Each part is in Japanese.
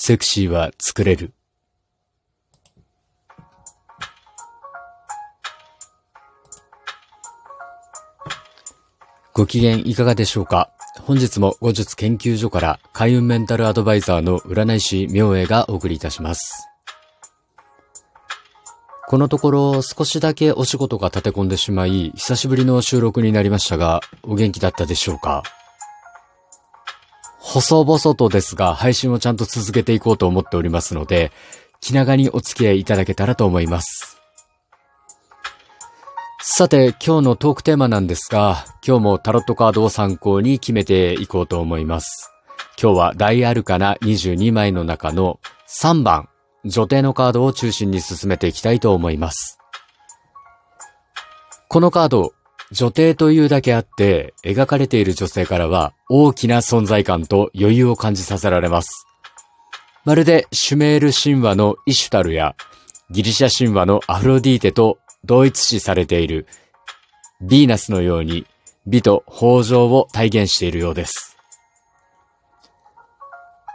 セクシーは作れる。ご機嫌いかがでしょうか？本日も後日研究所から開運メンタルアドバイザーの占い師明恵がお送りいたします。このところ少しだけお仕事が立て込んでしまい、久しぶりの収録になりましたが、お元気だったでしょうか？細々とですが、配信をちゃんと続けていこうと思っておりますので、気長にお付き合いいただけたらと思います。さて、今日のトークテーマなんですが、今日もタロットカードを参考に決めていこうと思います。今日は大アルカナ22枚の中の3番、女帝のカードを中心に進めていきたいと思います。このカード、女帝というだけあって、描かれている女性からは大きな存在感と余裕を感じさせられます。まるでシュメール神話のイシュタルやギリシャ神話のアフロディーテと同一視されているヴィーナスのように美と豊穣を体現しているようです。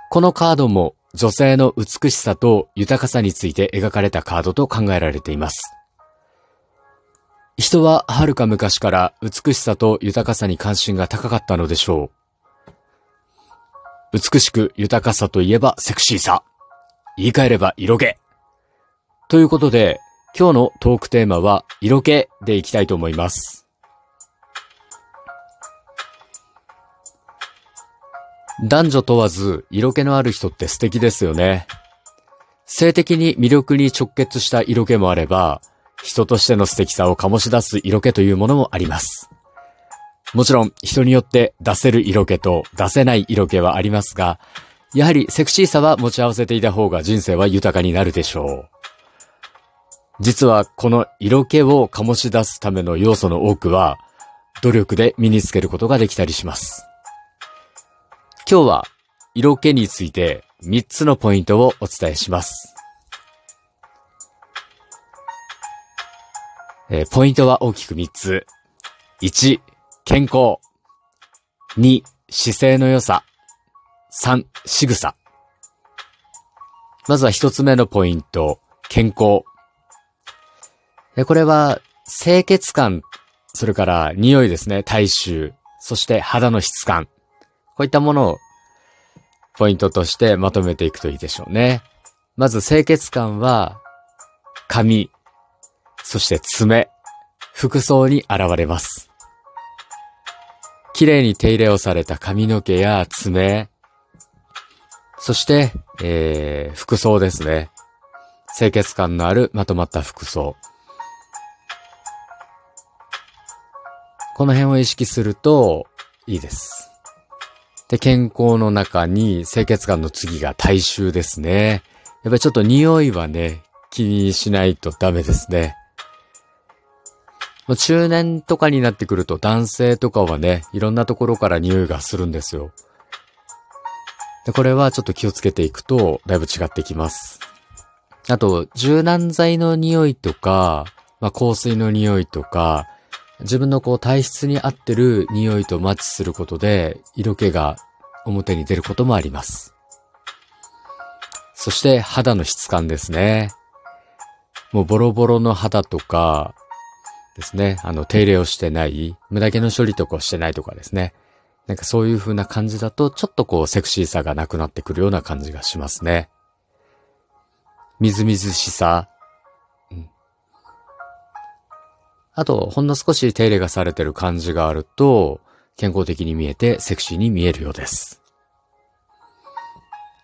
このカードも女性の美しさと豊かさについて描かれたカードと考えられています。人は遥か昔から美しさと豊かさに関心が高かったのでしょう。美しく豊かさといえばセクシーさ。言い換えれば色気。ということで、今日のトークテーマは色気でいきたいと思います。男女問わず色気のある人って素敵ですよね。性的に魅力に直結した色気もあれば、人としての素敵さを醸し出す色気というものもあります。もちろん人によって出せる色気と出せない色気はありますが、やはりセクシーさは持ち合わせていた方が人生は豊かになるでしょう。実はこの色気を醸し出すための要素の多くは、努力で身につけることができたりします。今日は色気について3つのポイントをお伝えします。えー、ポイントは大きく3つ。1、健康。2、姿勢の良さ。3、仕草。まずは1つ目のポイント、健康。これは、清潔感、それから匂いですね、体臭、そして肌の質感。こういったものをポイントとしてまとめていくといいでしょうね。まず清潔感は、髪、そして爪、服装に現れます。綺麗に手入れをされた髪の毛や爪、そして、えー、服装ですね。清潔感のあるまとまった服装。この辺を意識するといいです。で、健康の中に清潔感の次が体臭ですね。やっぱりちょっと匂いはね、気にしないとダメですね。中年とかになってくると男性とかはね、いろんなところから匂いがするんですよ。で、これはちょっと気をつけていくと、だいぶ違ってきます。あと、柔軟剤の匂いとか、まあ、香水の匂いとか、自分のこう体質に合ってる匂いとマッチすることで、色気が表に出ることもあります。そして肌の質感ですね。もうボロボロの肌とか、ですね。あの、手入れをしてない、無駄毛の処理とかをしてないとかですね。なんかそういう風な感じだと、ちょっとこう、セクシーさがなくなってくるような感じがしますね。みずみずしさ。うん。あと、ほんの少し手入れがされてる感じがあると、健康的に見えてセクシーに見えるようです。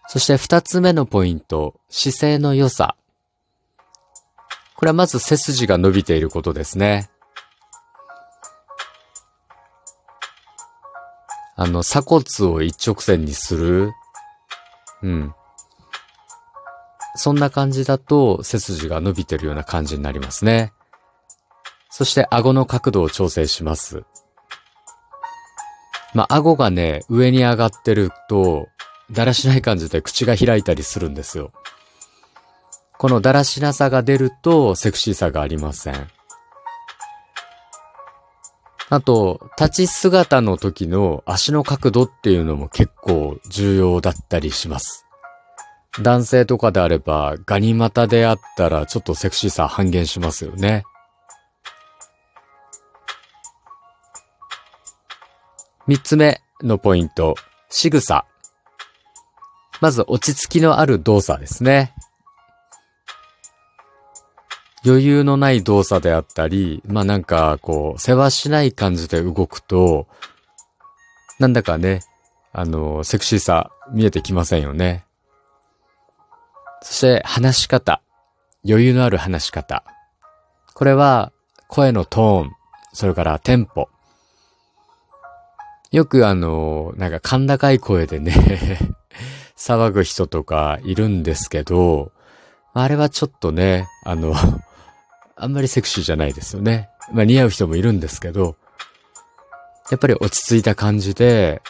そして二つ目のポイント、姿勢の良さ。これはまず背筋が伸びていることですね。あの、鎖骨を一直線にする。うん。そんな感じだと背筋が伸びてるような感じになりますね。そして顎の角度を調整します。まあ、顎がね、上に上がってると、だらしない感じで口が開いたりするんですよ。このだらしなさが出るとセクシーさがありません。あと、立ち姿の時の足の角度っていうのも結構重要だったりします。男性とかであれば、ガニ股であったらちょっとセクシーさ半減しますよね。三つ目のポイント、仕草。まず落ち着きのある動作ですね。余裕のない動作であったり、まあなんかこう、世話しない感じで動くと、なんだかね、あの、セクシーさ見えてきませんよね。そして話し方。余裕のある話し方。これは声のトーン、それからテンポ。よくあの、なんか甲高い声でね 騒ぐ人とかいるんですけど、あれはちょっとね、あのあんまりセクシーじゃないですよね。まあ似合う人もいるんですけど、やっぱり落ち着いた感じで、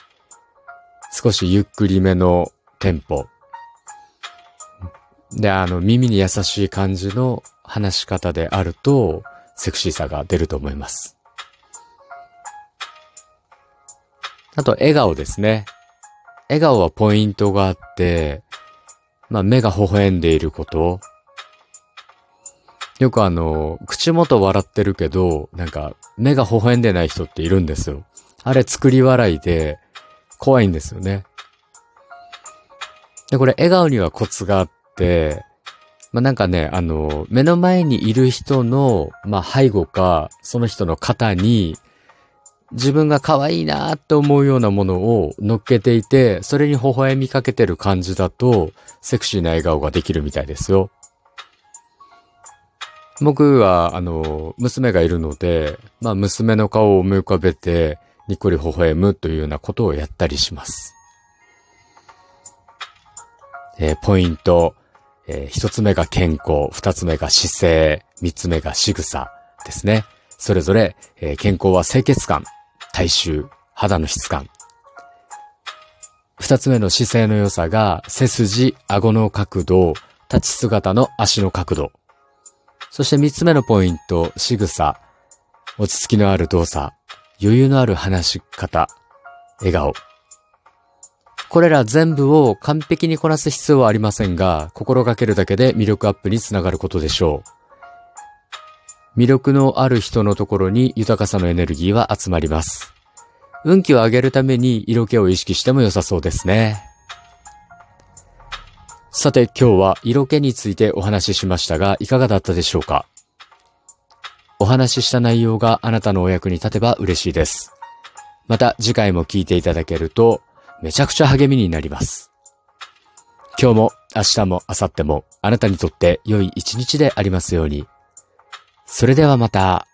少しゆっくりめのテンポ。で、あの、耳に優しい感じの話し方であると、セクシーさが出ると思います。あと、笑顔ですね。笑顔はポイントがあって、まあ、目が微笑んでいること。よくあの、口元笑ってるけど、なんか、目が微笑んでない人っているんですよ。あれ作り笑いで、怖いんですよね。で、これ笑顔にはコツがあって、まあ、なんかね、あの、目の前にいる人の、まあ、背後か、その人の肩に、自分が可愛いなと思うようなものを乗っけていて、それに微笑みかけてる感じだと、セクシーな笑顔ができるみたいですよ。僕は、あの、娘がいるので、まあ、娘の顔を思い浮かべて、にっこり微笑むというようなことをやったりします。えー、ポイント、えー、一つ目が健康、二つ目が姿勢、三つ目が仕草ですね。それぞれ、えー、健康は清潔感、体臭、肌の質感。二つ目の姿勢の良さが、背筋、顎の角度、立ち姿の足の角度。そして三つ目のポイント、仕草、落ち着きのある動作、余裕のある話し方、笑顔。これら全部を完璧にこなす必要はありませんが、心がけるだけで魅力アップにつながることでしょう。魅力のある人のところに豊かさのエネルギーは集まります。運気を上げるために色気を意識しても良さそうですね。さて今日は色気についてお話ししましたが、いかがだったでしょうか？お話しした内容があなたのお役に立てば嬉しいです。また次回も聞いていただけるとめちゃくちゃ励みになります。今日も明日も明後日もあなたにとって良い一日でありますように。それではまた。